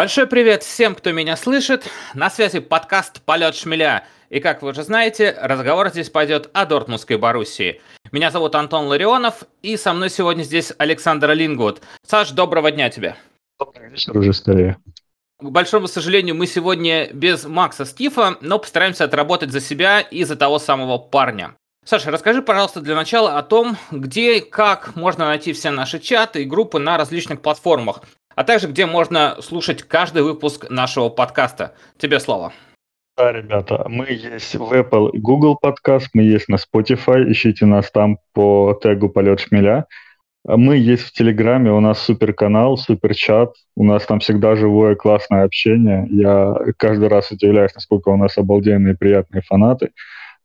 Большой привет всем, кто меня слышит. На связи подкаст «Полет шмеля». И, как вы уже знаете, разговор здесь пойдет о Дортмундской Боруссии. Меня зовут Антон Ларионов, и со мной сегодня здесь Александр Лингвуд. Саш, доброго дня тебе. Добрый вечер уже скорее. К большому сожалению, мы сегодня без Макса Стифа, но постараемся отработать за себя и за того самого парня. Саша, расскажи, пожалуйста, для начала о том, где и как можно найти все наши чаты и группы на различных платформах а также где можно слушать каждый выпуск нашего подкаста. Тебе слово. Да, ребята, мы есть в Apple и Google подкаст, мы есть на Spotify, ищите нас там по тегу «Полет шмеля». Мы есть в Телеграме, у нас супер канал, супер чат, у нас там всегда живое классное общение. Я каждый раз удивляюсь, насколько у нас обалденные приятные фанаты.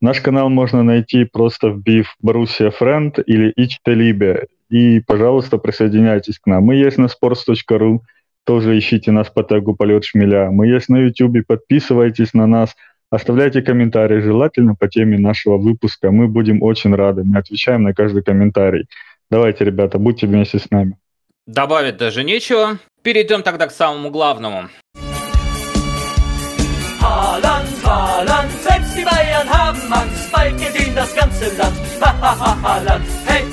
Наш канал можно найти просто вбив Боруссия Френд или Ичтелибе. И, пожалуйста, присоединяйтесь к нам. Мы есть на sports.ru, тоже ищите нас по тегу «Полет шмеля». Мы есть на YouTube, подписывайтесь на нас, оставляйте комментарии, желательно по теме нашего выпуска. Мы будем очень рады, мы отвечаем на каждый комментарий. Давайте, ребята, будьте вместе с нами. Добавить даже нечего. Перейдем тогда к самому главному. Selbst die Bayern haben Angst, bald geht in das ganze Land. Haaland, hey!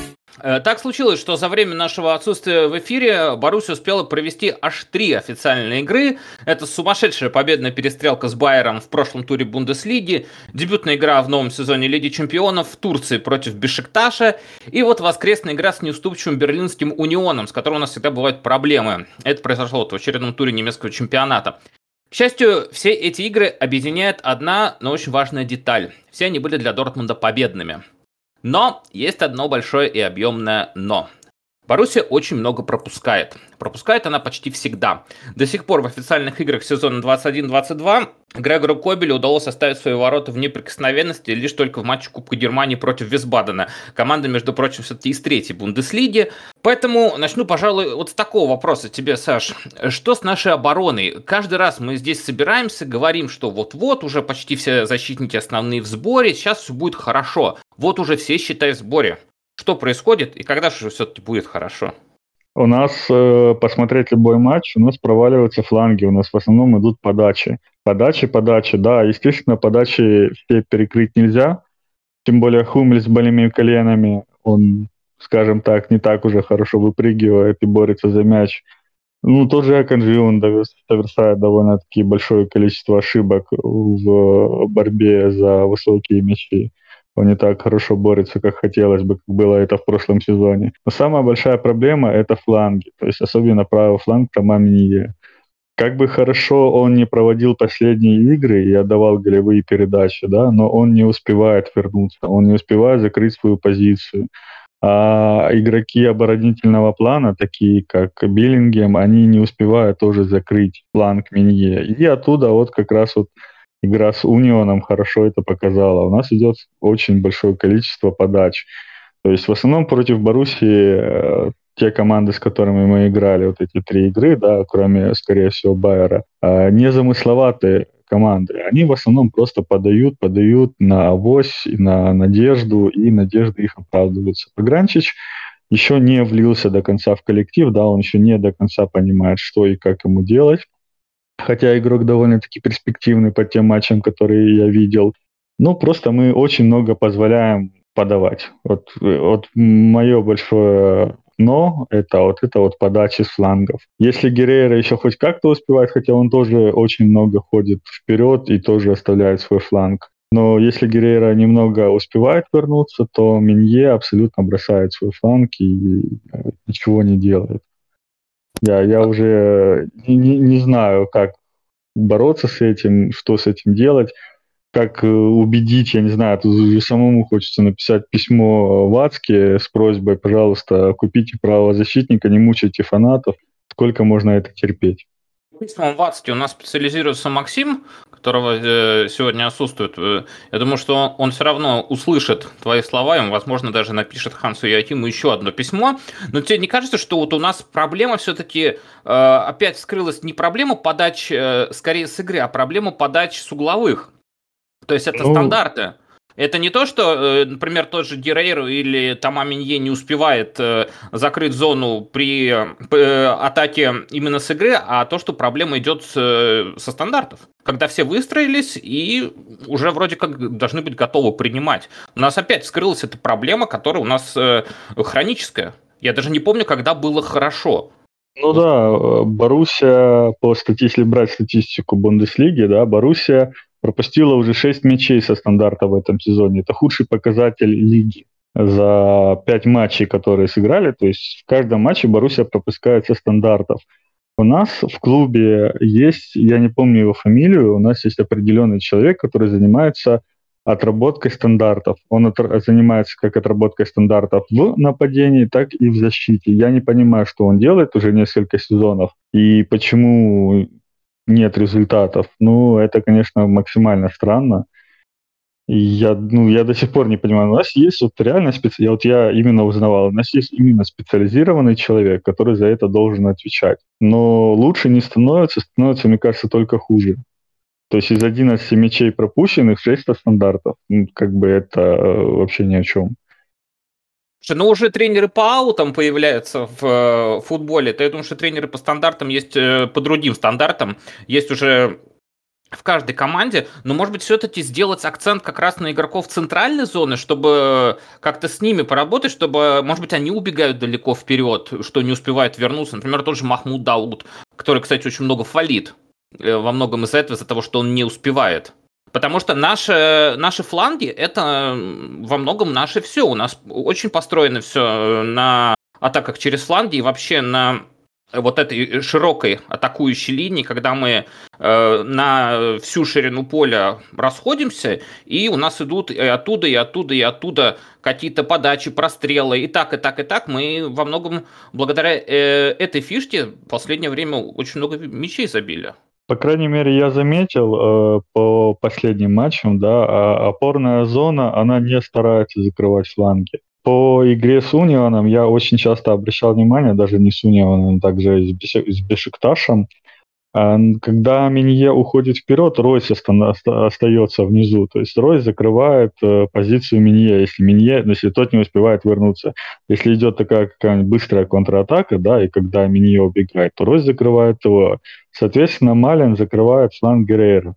Так случилось, что за время нашего отсутствия в эфире Баруси успела провести аж три официальные игры. Это сумасшедшая победная перестрелка с Байером в прошлом туре Бундеслиги, дебютная игра в новом сезоне Лиги Чемпионов в Турции против Бешикташа и вот воскресная игра с неуступчивым берлинским Унионом, с которым у нас всегда бывают проблемы. Это произошло вот в очередном туре немецкого чемпионата. К счастью, все эти игры объединяет одна, но очень важная деталь. Все они были для Дортмунда победными. Но есть одно большое и объемное «но». Боруссия очень много пропускает. Пропускает она почти всегда. До сих пор в официальных играх сезона 21-22 Грегору Кобелю удалось оставить свои ворота в неприкосновенности лишь только в матче Кубка Германии против Висбадена. Команда, между прочим, все-таки из третьей Бундеслиги. Поэтому начну, пожалуй, вот с такого вопроса тебе, Саш. Что с нашей обороной? Каждый раз мы здесь собираемся, говорим, что вот-вот уже почти все защитники основные в сборе, сейчас все будет хорошо. Вот уже все, считай, в сборе. Что происходит и когда же все-таки будет хорошо? У нас, э, посмотреть любой матч, у нас проваливаются фланги, у нас в основном идут подачи. Подачи, подачи, да, естественно, подачи все перекрыть нельзя, тем более Хумель с больными коленами, он, скажем так, не так уже хорошо выпрыгивает и борется за мяч. Ну, тот же Аканджи, он совершает довольно-таки большое количество ошибок в борьбе за высокие мячи он не так хорошо борется, как хотелось бы, как было это в прошлом сезоне. Но самая большая проблема – это фланги, то есть особенно правый фланг Тома Минье. Как бы хорошо он не проводил последние игры и отдавал голевые передачи, да, но он не успевает вернуться, он не успевает закрыть свою позицию. А игроки оборонительного плана, такие как Биллингем, они не успевают тоже закрыть фланг Минье. И оттуда вот как раз вот игра с Унионом хорошо это показала. У нас идет очень большое количество подач. То есть в основном против Боруссии э, те команды, с которыми мы играли, вот эти три игры, да, кроме, скорее всего, Байера, э, незамысловатые команды. Они в основном просто подают, подают на авось, на надежду, и надежды их оправдываются. Погранчич еще не влился до конца в коллектив, да, он еще не до конца понимает, что и как ему делать хотя игрок довольно-таки перспективный по тем матчам, которые я видел. Ну, просто мы очень много позволяем подавать. Вот, вот мое большое но это вот это вот подачи с флангов. Если Геррера еще хоть как-то успевает, хотя он тоже очень много ходит вперед и тоже оставляет свой фланг. Но если Геррера немного успевает вернуться, то Минье абсолютно бросает свой фланг и э, ничего не делает. Я, я уже не, не, не знаю, как бороться с этим, что с этим делать, как э, убедить, я не знаю, тут самому хочется написать письмо Вацке с просьбой, пожалуйста, купите правозащитника, не мучайте фанатов, сколько можно это терпеть письмам в у нас специализируется Максим, которого э, сегодня отсутствует. Э, я думаю, что он все равно услышит твои слова, и он, возможно, даже напишет Хансу Якиму еще одно письмо. Но тебе не кажется, что вот у нас проблема все-таки э, опять вскрылась не проблема подач скорее с игры, а проблема подач с угловых? То есть это ну... стандарты. Это не то, что, э, например, тот же Дирейру или Тома Минье не успевает э, закрыть зону при э, атаке именно с игры, а то, что проблема идет со стандартов. Когда все выстроились и уже вроде как должны быть готовы принимать. У нас опять скрылась эта проблема, которая у нас хроническая. Я даже не помню, когда было хорошо. Ну да, Боруссия, по статье, если брать статистику Бундеслиги, да, Боруссия пропустила уже 6 мячей со стандарта в этом сезоне. Это худший показатель лиги за 5 матчей, которые сыграли. То есть в каждом матче Боруссия пропускает со стандартов. У нас в клубе есть, я не помню его фамилию, у нас есть определенный человек, который занимается отработкой стандартов. Он от, занимается как отработкой стандартов в нападении, так и в защите. Я не понимаю, что он делает уже несколько сезонов и почему нет результатов. Ну, это, конечно, максимально странно. Я, ну, я до сих пор не понимаю. У нас есть вот реально специ... вот я именно узнавал, у нас есть именно специализированный человек, который за это должен отвечать. Но лучше не становится, становится, мне кажется, только хуже. То есть из 11 мячей пропущенных 6 стандартов. Ну, как бы это э, вообще ни о чем. Ну, уже тренеры по аутам появляются в э, футболе. То я думаю, что тренеры по стандартам есть, э, по другим стандартам, есть уже в каждой команде, но, может быть, все-таки сделать акцент как раз на игроков центральной зоны, чтобы как-то с ними поработать, чтобы, может быть, они убегают далеко вперед, что не успевают вернуться. Например, тот же Махмуд Дауд, который, кстати, очень много фалит э, во многом из-за этого, из-за того, что он не успевает. Потому что наши, наши фланги это во многом наше все. У нас очень построено все на атаках через фланги и вообще на вот этой широкой атакующей линии, когда мы э, на всю ширину поля расходимся, и у нас идут и оттуда, и оттуда, и оттуда какие-то подачи, прострелы, и так, и так, и так. Мы во многом благодаря э, этой фишке в последнее время очень много мячей забили. По крайней мере, я заметил э, по последним матчам, да, а опорная зона, она не старается закрывать фланги. По игре с Унионом я очень часто обращал внимание, даже не с Унионом, также с Бешикташем, когда Минье уходит вперед, Ройс остается внизу. То есть Ройс закрывает э, позицию Минье, если Минье, если тот не успевает вернуться. Если идет такая какая-нибудь быстрая контратака, да, и когда Минье убегает, то Ройс закрывает его. Соответственно, Малин закрывает фланг Геррера.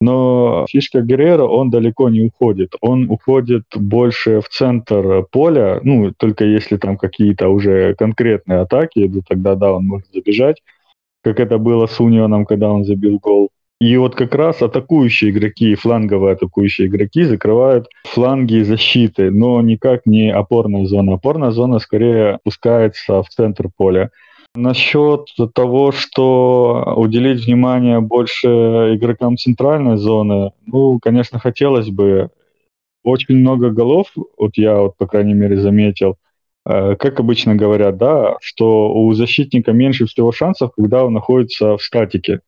Но фишка Геррера, он далеко не уходит. Он уходит больше в центр поля, ну, только если там какие-то уже конкретные атаки тогда да, он может забежать как это было с Унионом, когда он забил гол. И вот как раз атакующие игроки, фланговые атакующие игроки закрывают фланги защиты, но никак не опорная зона. Опорная зона скорее опускается в центр поля. Насчет того, что уделить внимание больше игрокам центральной зоны, ну, конечно, хотелось бы. Очень много голов, вот я вот, по крайней мере, заметил, как обычно говорят, да, что у защитника меньше всего шансов, когда он находится в статике,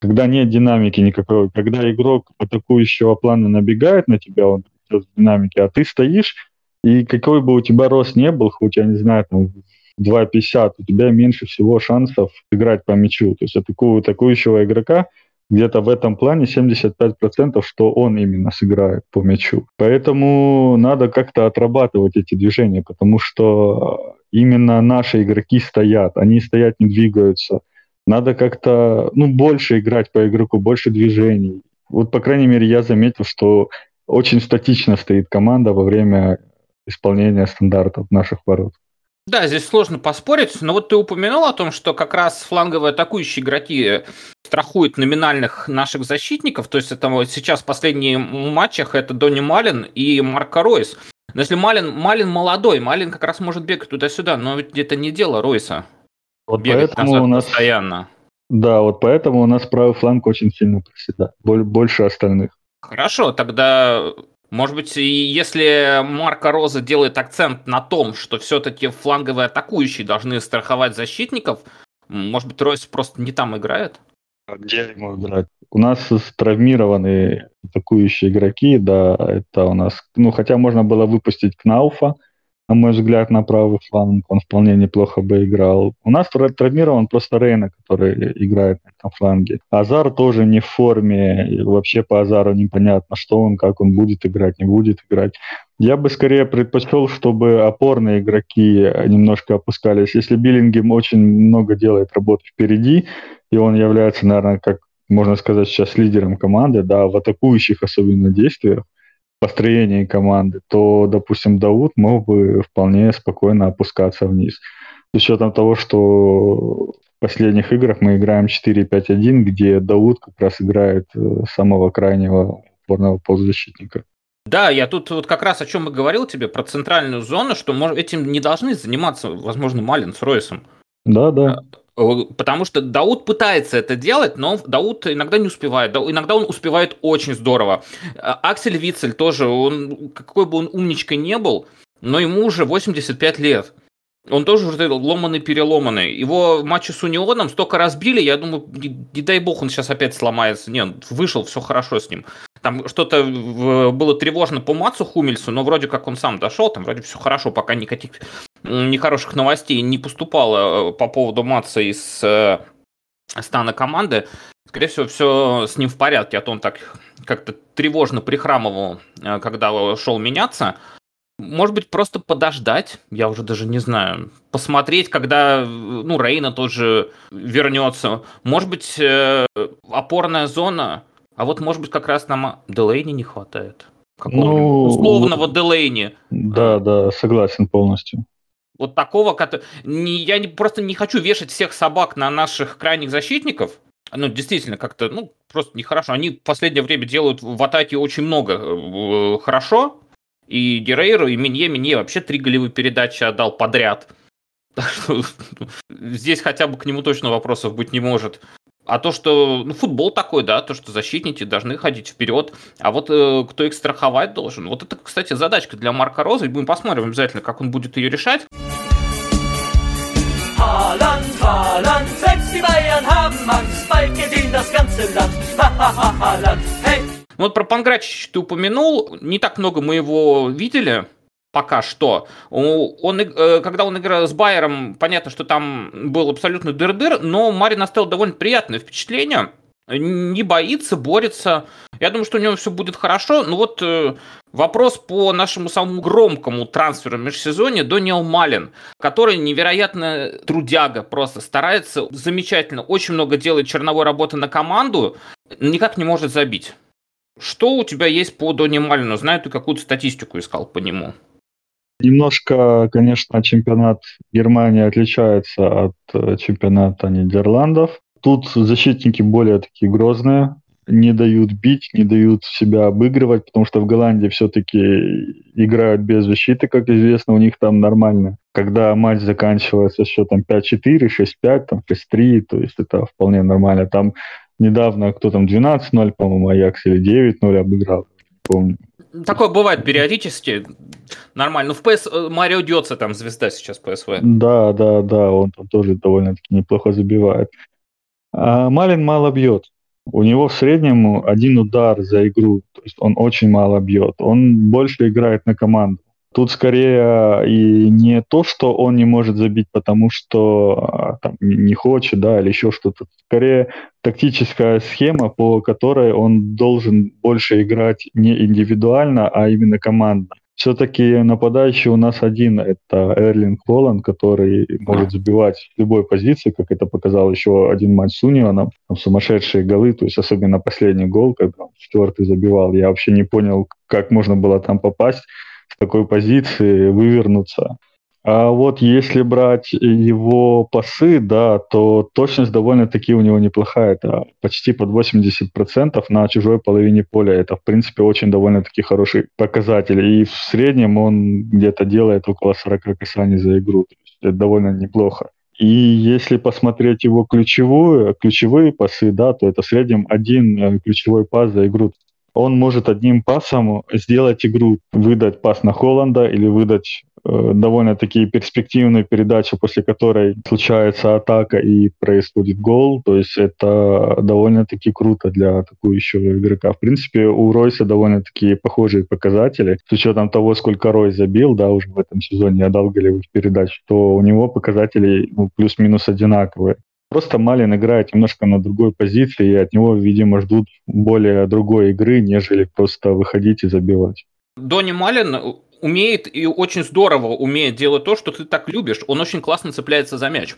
когда нет динамики никакой, когда игрок атакующего плана набегает на тебя, он в динамике, а ты стоишь, и какой бы у тебя рост не был, хоть, я не знаю, там, 2,50, у тебя меньше всего шансов играть по мячу. То есть атаку, атакующего игрока – где-то в этом плане 75%, что он именно сыграет по мячу. Поэтому надо как-то отрабатывать эти движения, потому что именно наши игроки стоят, они стоят, не двигаются. Надо как-то ну, больше играть по игроку, больше движений. Вот, по крайней мере, я заметил, что очень статично стоит команда во время исполнения стандартов наших ворот. Да, здесь сложно поспорить, но вот ты упомянул о том, что как раз фланговые атакующие игроки страхуют номинальных наших защитников, то есть это вот сейчас в последних матчах это Донни Малин и Марко Ройс. Но если Малин, Малин молодой, Малин как раз может бегать туда-сюда, но ведь это не дело Ройса. Вот бегать поэтому у нас постоянно. Да, вот поэтому у нас правый фланг очень сильно проседает, больше остальных. Хорошо, тогда может быть, если Марко Роза делает акцент на том, что все-таки фланговые атакующие должны страховать защитников, может быть, Ройс просто не там играет? А где ему играть? У нас травмированные атакующие игроки, да, это у нас, ну, хотя можно было выпустить Кнауфа, на мой взгляд, на правый фланг он вполне неплохо бы играл. У нас травмирован просто Рейна, который играет на этом фланге. Азар тоже не в форме, вообще по Азару непонятно, что он, как он будет играть, не будет играть. Я бы скорее предпочел, чтобы опорные игроки немножко опускались. Если Биллингем очень много делает работы впереди, и он является, наверное, как можно сказать, сейчас лидером команды, да, в атакующих особенно действиях, построении команды, то, допустим, Дауд мог бы вполне спокойно опускаться вниз. С учетом того, что в последних играх мы играем 4-5-1, где Дауд как раз играет э, самого крайнего опорного полузащитника. Да, я тут вот как раз о чем и говорил тебе, про центральную зону, что этим не должны заниматься, возможно, Малин с Ройсом. Да, да. Э, потому что Дауд пытается это делать, но Дауд иногда не успевает. Иногда он успевает очень здорово. А, Аксель Вицель тоже, он, какой бы он умничкой не был, но ему уже 85 лет. Он тоже уже ломаный-переломанный. Его матчи с Унионом столько разбили, я думаю, не, не дай бог он сейчас опять сломается. Нет, вышел, все хорошо с ним. Там что-то было тревожно по Мацу Хумельсу, но вроде как он сам дошел, там вроде все хорошо, пока никаких нехороших новостей не поступало э, по поводу Матца из э, стана команды. Скорее всего, все с ним в порядке, а то он так как-то тревожно прихрамывал, э, когда шел меняться. Может быть, просто подождать, я уже даже не знаю, посмотреть, когда, ну, Рейна тоже вернется. Может быть, опорная зона, а вот, может быть, как раз нам Делейни не хватает. Какого ну, условного Делейни. Да, да, согласен полностью. Вот такого, не, я не, просто не хочу вешать всех собак на наших крайних защитников. Ну, действительно, как-то, ну, просто нехорошо. Они в последнее время делают в атаке очень много э, хорошо. И Герейру, и Минье. Минье вообще три голевые передачи отдал подряд. Так что здесь хотя бы к нему точно вопросов быть не может. А то, что ну, футбол такой, да, то, что защитники должны ходить вперед, а вот э, кто их страховать должен. Вот это, кстати, задачка для Марка Роза, и мы посмотрим обязательно, как он будет ее решать. Haaland, Haaland, selbst die Bayern haben Angst, bald geht das ganze Land. Haaland, hey! Вот про Панграчич ты упомянул, не так много мы его видели, пока что. Он, э, когда он играл с Байером, понятно, что там был абсолютно дыр-дыр, но Марин оставил довольно приятное впечатление. Не боится, борется. Я думаю, что у него все будет хорошо. Ну вот э, вопрос по нашему самому громкому трансферу в межсезонье Дониел Малин, который невероятно трудяга, просто старается замечательно, очень много делает черновой работы на команду, никак не может забить. Что у тебя есть по Дони Малину? Знаю, ты какую-то статистику искал по нему. Немножко, конечно, чемпионат Германии отличается от э, чемпионата Нидерландов. Тут защитники более такие грозные, не дают бить, не дают себя обыгрывать, потому что в Голландии все-таки играют без защиты, как известно, у них там нормально. Когда матч заканчивается счетом 5-4, 6-5, там 6-3, то есть это вполне нормально. Там недавно кто там 12-0, по-моему, Аякс или 9-0 обыграл, не помню. Такое бывает периодически. Нормально. Ну, в ПС э, Марио Дёца там звезда сейчас ПСВ. Да, да, да, он там тоже довольно-таки неплохо забивает. А Малин мало бьет. У него в среднем один удар за игру. То есть он очень мало бьет. Он больше играет на команду. Тут скорее и не то, что он не может забить, потому что а, там, не хочет, да, или еще что-то. Скорее тактическая схема, по которой он должен больше играть не индивидуально, а именно командно. Все-таки нападающий у нас один, это Эрлинг Холланд, который может забивать в любой позиции, как это показал еще один матч с Унионом. Там сумасшедшие голы, то есть особенно последний гол, когда он четвертый забивал. Я вообще не понял, как можно было там попасть такой позиции вывернуться. А вот если брать его пасы, да, то точность довольно-таки у него неплохая. Это почти под 80% на чужой половине поля. Это, в принципе, очень довольно-таки хороший показатель. И в среднем он где-то делает около 40 касаний за игру. То есть это довольно неплохо. И если посмотреть его ключевую, ключевые пасы, да, то это в среднем один э, ключевой пас за игру он может одним пасом сделать игру, выдать пас на Холланда или выдать э, довольно-таки перспективную передачу, после которой случается атака и происходит гол. То есть это довольно-таки круто для атакующего игрока. В принципе, у Ройса довольно-таки похожие показатели. С учетом того, сколько Рой забил, да, уже в этом сезоне отдал голевых передач, то у него показатели ну, плюс-минус одинаковые. Просто Малин играет немножко на другой позиции, и от него, видимо, ждут более другой игры, нежели просто выходить и забивать. Донни Малин умеет и очень здорово умеет делать то, что ты так любишь. Он очень классно цепляется за мяч.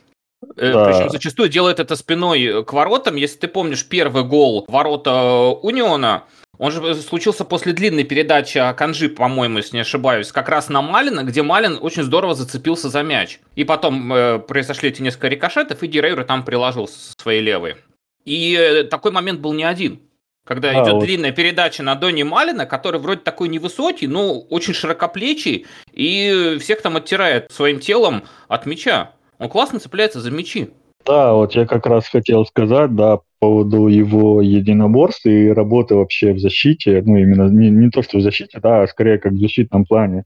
Э, да. Причем зачастую делает это спиной к воротам. Если ты помнишь первый гол ворота Униона, он же случился после длинной передачи Канжи, по-моему, если не ошибаюсь, как раз на Малина, где Малин очень здорово зацепился за мяч. И потом э, произошли эти несколько рикошетов, и Дирейро там приложил своей левой. И э, такой момент был не один. Когда а, идет вот. длинная передача на Дони Малина, который вроде такой невысокий, но очень широкоплечий, и всех там оттирает своим телом от мяча. Он классно цепляется за мячи. Да, вот я как раз хотел сказать, да, по поводу его единоборств и работы вообще в защите, ну, именно не, не то, что в защите, да, а скорее как в защитном плане.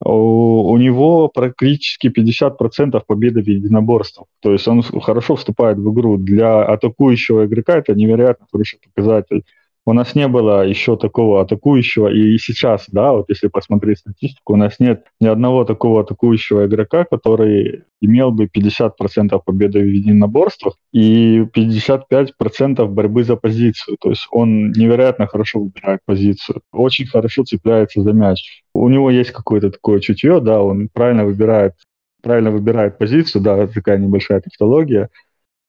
У, у него практически 50% победы в единоборствах. То есть он хорошо вступает в игру. Для атакующего игрока это невероятно хороший показатель у нас не было еще такого атакующего, и сейчас, да, вот если посмотреть статистику, у нас нет ни одного такого атакующего игрока, который имел бы 50% победы в единоборствах и 55% борьбы за позицию. То есть он невероятно хорошо выбирает позицию, очень хорошо цепляется за мяч. У него есть какое-то такое чутье, да, он правильно выбирает правильно выбирает позицию, да, такая небольшая тавтология,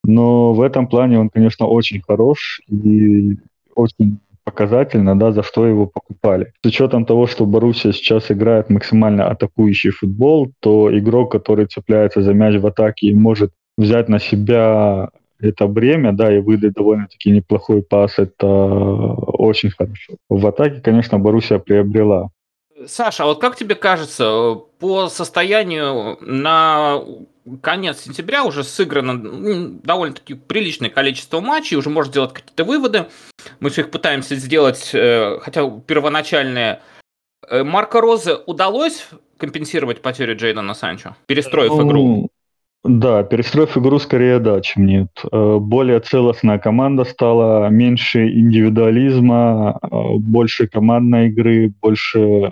но в этом плане он, конечно, очень хорош, и очень показательно, да, за что его покупали. С учетом того, что Боруссия сейчас играет максимально атакующий футбол, то игрок, который цепляется за мяч в атаке и может взять на себя это бремя, да, и выдать довольно-таки неплохой пас, это очень хорошо. В атаке, конечно, Боруссия приобрела. Саша, а вот как тебе кажется, по состоянию на конец сентября уже сыграно ну, довольно-таки приличное количество матчей, уже можно сделать какие-то выводы. Мы все их пытаемся сделать, э, хотя первоначальные. Э, Марко Розе удалось компенсировать потерю Джейдана Санчо, перестроив ну, игру? Да, перестроив игру скорее да, чем нет. Э, более целостная команда стала, меньше индивидуализма, больше командной игры, больше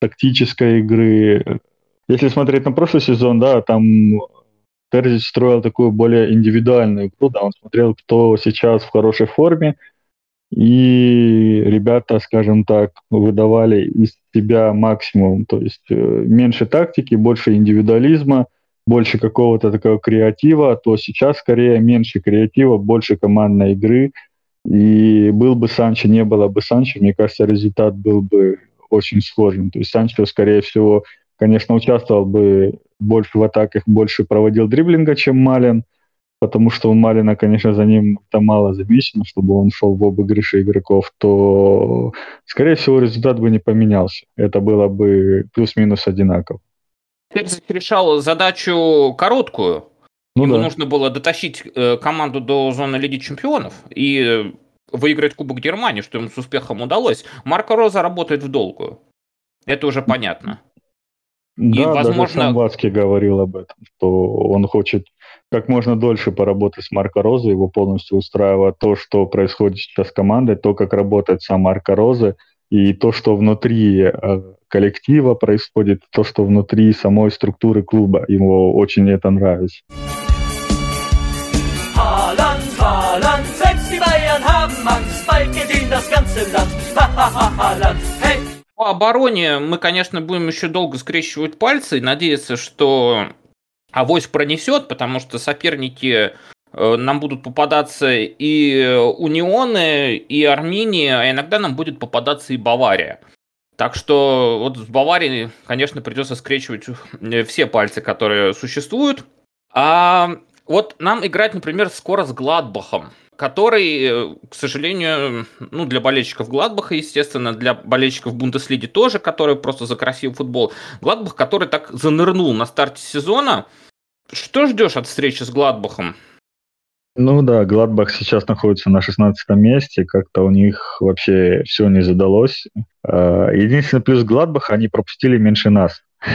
тактической игры, если смотреть на прошлый сезон, да, там Терзич строил такую более индивидуальную игру, да, он смотрел, кто сейчас в хорошей форме, и ребята, скажем так, выдавали из себя максимум, то есть э, меньше тактики, больше индивидуализма, больше какого-то такого креатива, то сейчас скорее меньше креатива, больше командной игры, и был бы Санчо, не было бы Санчо, мне кажется, результат был бы очень схожим. То есть Санчо, скорее всего, конечно, участвовал бы больше в атаках, больше проводил дриблинга, чем Малин, потому что у Малина, конечно, за ним там мало замечено, чтобы он шел в обыгрыши игроков, то, скорее всего, результат бы не поменялся. Это было бы плюс-минус одинаково. Перзик решал задачу короткую. Ну, Ему да. нужно было дотащить э, команду до зоны Лиги Чемпионов и выиграть Кубок Германии, что ему с успехом удалось. Марко Роза работает в долгую. Это уже понятно. Да, и, возможно... даже сам Васки говорил об этом, что он хочет как можно дольше поработать с Марко Розой, его полностью устраивает то, что происходит сейчас с командой, то, как работает сам Марко Роза, и то, что внутри э, коллектива происходит, то, что внутри самой структуры клуба. Ему очень это нравится. Hey! По обороне мы, конечно, будем еще долго скрещивать пальцы и надеяться, что авось пронесет, потому что соперники э, нам будут попадаться и Унионы, и Армения, а иногда нам будет попадаться и Бавария. Так что вот с Баварией, конечно, придется скрещивать э, все пальцы, которые существуют. А вот нам играть, например, скоро с Гладбахом который, э, к сожалению, ну, для болельщиков Гладбаха, естественно, для болельщиков Бундеслиги тоже, которые просто за красивый футбол. Гладбах, который так занырнул на старте сезона. Что ждешь от встречи с Гладбахом? Ну да, Гладбах сейчас находится на 16 месте, как-то у них вообще все не задалось. А, единственный плюс Гладбаха, они пропустили меньше нас.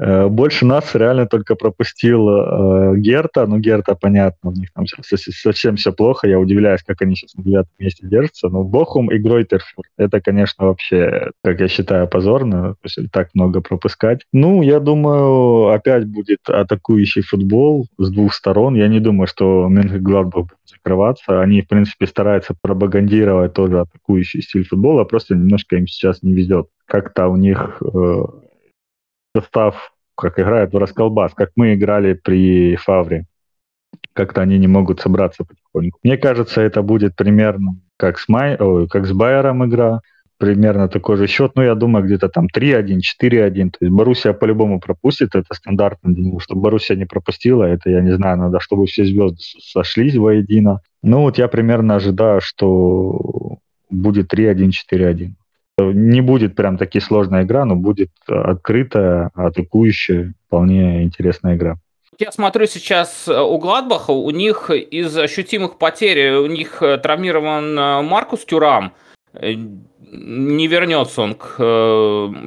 Э, больше нас реально только пропустил э, Герта. Ну, Герта, понятно, у них там совсем все плохо. Я удивляюсь, как они сейчас на девятом месте держатся. Но Бохум и Гройтерфур, это, конечно, вообще, как я считаю, позорно. То есть так много пропускать. Ну, я думаю, опять будет атакующий футбол с двух сторон. Я не думаю, что Мюнхен-Гладбах будет закрываться. Они, в принципе, стараются пропагандировать тоже атакующий стиль футбола, просто немножко им сейчас не везет. Как-то у них э, состав, как играет в Расколбас, как мы играли при Фавре. Как-то они не могут собраться потихоньку. Мне кажется, это будет примерно как с, Май, ой, как с Байером игра, примерно такой же счет. Ну, я думаю, где-то там 3-1, 4-1. То есть Боруссия по-любому пропустит, это стандартно. Чтобы Боруссия не пропустила, это, я не знаю, надо, чтобы все звезды сошлись воедино. Ну, вот я примерно ожидаю, что будет 3-1, 4-1 не будет прям таки сложная игра, но будет открытая, атакующая, вполне интересная игра. Я смотрю сейчас э, у Гладбаха, у них из ощутимых потерь, у них э, травмирован э, Маркус Тюрам, не вернется он к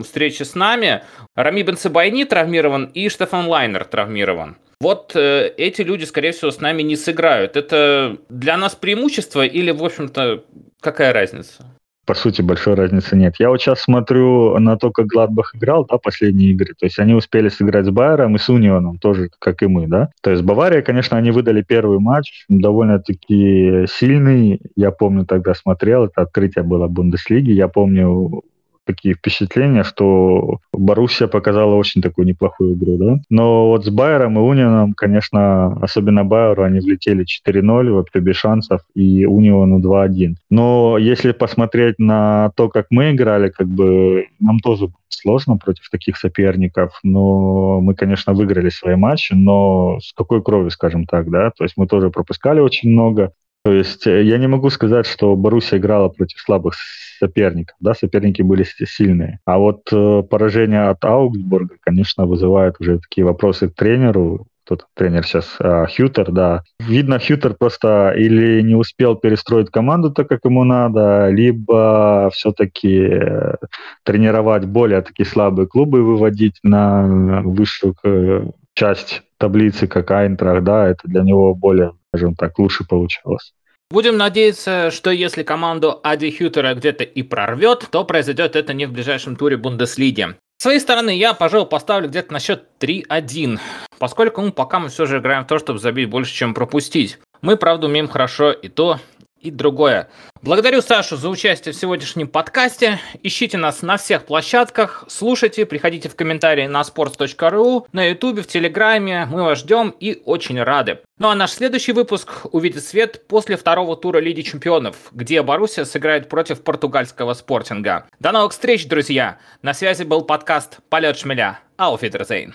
встрече с нами. Рами Бенцебайни травмирован и Штефан Лайнер травмирован. Вот эти люди, скорее всего, с нами не сыграют. Это для нас преимущество или, в общем-то, какая разница? По сути, большой разницы нет. Я вот сейчас смотрю на то, как Гладбах играл, да, последние игры. То есть они успели сыграть с Байером и с Унионом тоже, как и мы, да. То есть Бавария, конечно, они выдали первый матч, довольно-таки сильный. Я помню, тогда смотрел, это открытие было Бундеслиги. Я помню, такие впечатления, что Боруссия показала очень такую неплохую игру, да. Но вот с Байером и Унионом, конечно, особенно Байеру, они влетели 4-0, вообще без шансов, и Униону 2-1. Но если посмотреть на то, как мы играли, как бы нам тоже сложно против таких соперников, но мы, конечно, выиграли свои матчи, но с какой кровью, скажем так, да, то есть мы тоже пропускали очень много, то есть э, я не могу сказать, что Боруссия играла против слабых соперников, да, соперники были сильные. А вот э, поражение от Аугсбурга, конечно, вызывает уже такие вопросы к тренеру, тот тренер сейчас, а, Хьютер, да. Видно, Хьютер просто или не успел перестроить команду так, как ему надо, либо все-таки э, тренировать более такие слабые клубы, выводить на высшую э, часть таблицы, как Айнтрах, да, это для него более, скажем так, лучше получалось. Будем надеяться, что если команду Ади Хютера где-то и прорвет, то произойдет это не в ближайшем туре Бундеслиги. С своей стороны, я, пожалуй, поставлю где-то на счет 3-1, поскольку ну, пока мы все же играем в то, чтобы забить больше, чем пропустить. Мы, правда, умеем хорошо и то, и другое. Благодарю Сашу за участие в сегодняшнем подкасте. Ищите нас на всех площадках, слушайте, приходите в комментарии на sports.ru, на ютубе, в телеграме. Мы вас ждем и очень рады. Ну а наш следующий выпуск увидит свет после второго тура Лиги Чемпионов, где Боруссия сыграет против португальского спортинга. До новых встреч, друзья! На связи был подкаст «Полет шмеля». Ауфитерзейн.